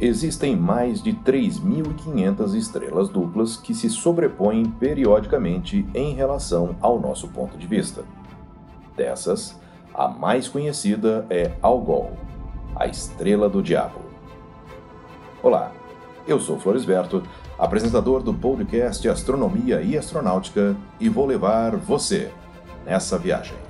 Existem mais de 3.500 estrelas duplas que se sobrepõem periodicamente em relação ao nosso ponto de vista. Dessas, a mais conhecida é Algol, a estrela do diabo. Olá, eu sou Floresberto, apresentador do podcast Astronomia e Astronáutica, e vou levar você nessa viagem.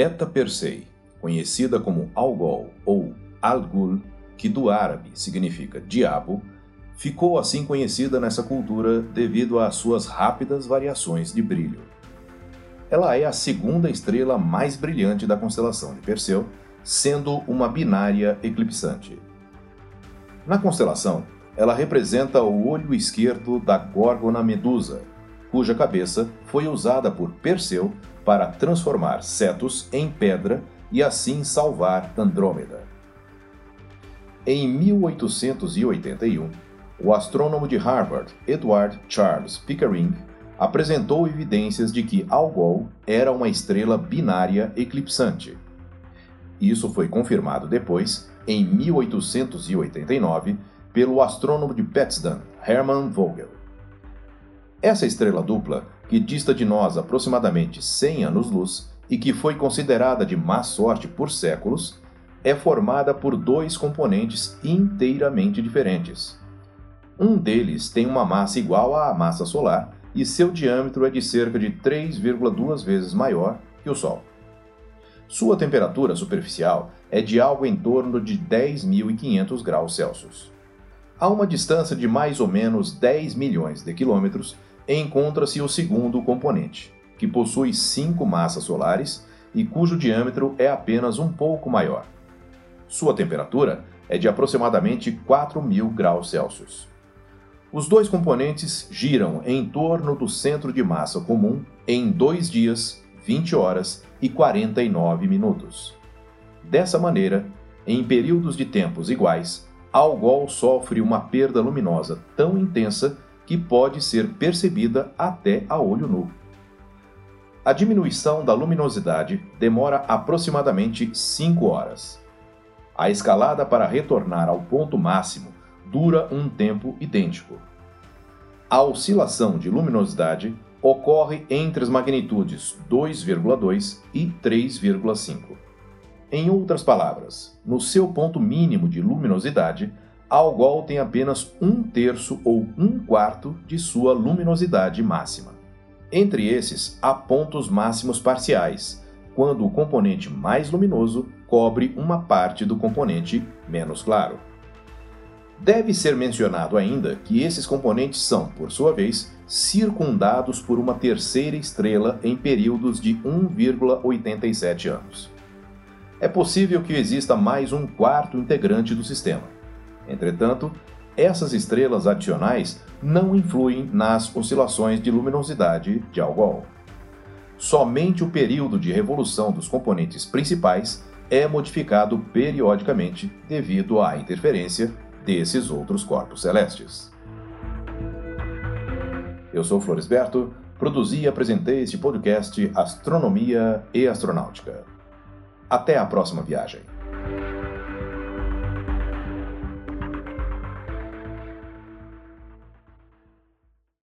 Beta Persei, conhecida como Algol ou Algul, que do árabe significa diabo, ficou assim conhecida nessa cultura devido às suas rápidas variações de brilho. Ela é a segunda estrela mais brilhante da constelação de Perseu, sendo uma binária eclipsante. Na constelação, ela representa o olho esquerdo da Górgona Medusa, cuja cabeça foi usada por Perseu para transformar Cetus em pedra e assim salvar Andrômeda. Em 1881, o astrônomo de Harvard, Edward Charles Pickering, apresentou evidências de que Algol era uma estrela binária eclipsante. Isso foi confirmado depois, em 1889, pelo astrônomo de Potsdam, Hermann Vogel. Essa estrela dupla, que dista de nós aproximadamente 100 anos-luz e que foi considerada de má sorte por séculos, é formada por dois componentes inteiramente diferentes. Um deles tem uma massa igual à massa solar e seu diâmetro é de cerca de 3,2 vezes maior que o Sol. Sua temperatura superficial é de algo em torno de 10.500 graus Celsius. A uma distância de mais ou menos 10 milhões de quilômetros, encontra-se o segundo componente, que possui cinco massas solares e cujo diâmetro é apenas um pouco maior. Sua temperatura é de aproximadamente 4.000 graus Celsius. Os dois componentes giram em torno do centro de massa comum em dois dias, 20 horas e 49 minutos. Dessa maneira, em períodos de tempos iguais, Algol sofre uma perda luminosa tão intensa que pode ser percebida até a olho nu. A diminuição da luminosidade demora aproximadamente 5 horas. A escalada para retornar ao ponto máximo dura um tempo idêntico. A oscilação de luminosidade ocorre entre as magnitudes 2,2 e 3,5. Em outras palavras, no seu ponto mínimo de luminosidade, Algol tem apenas um terço ou um quarto de sua luminosidade máxima. Entre esses, há pontos máximos parciais, quando o componente mais luminoso cobre uma parte do componente menos claro. Deve ser mencionado ainda que esses componentes são, por sua vez, circundados por uma terceira estrela em períodos de 1,87 anos. É possível que exista mais um quarto integrante do sistema Entretanto, essas estrelas adicionais não influem nas oscilações de luminosidade de Algol. Somente o período de revolução dos componentes principais é modificado periodicamente devido à interferência desses outros corpos celestes. Eu sou Floresberto, produzi e apresentei este podcast Astronomia e Astronáutica. Até a próxima viagem.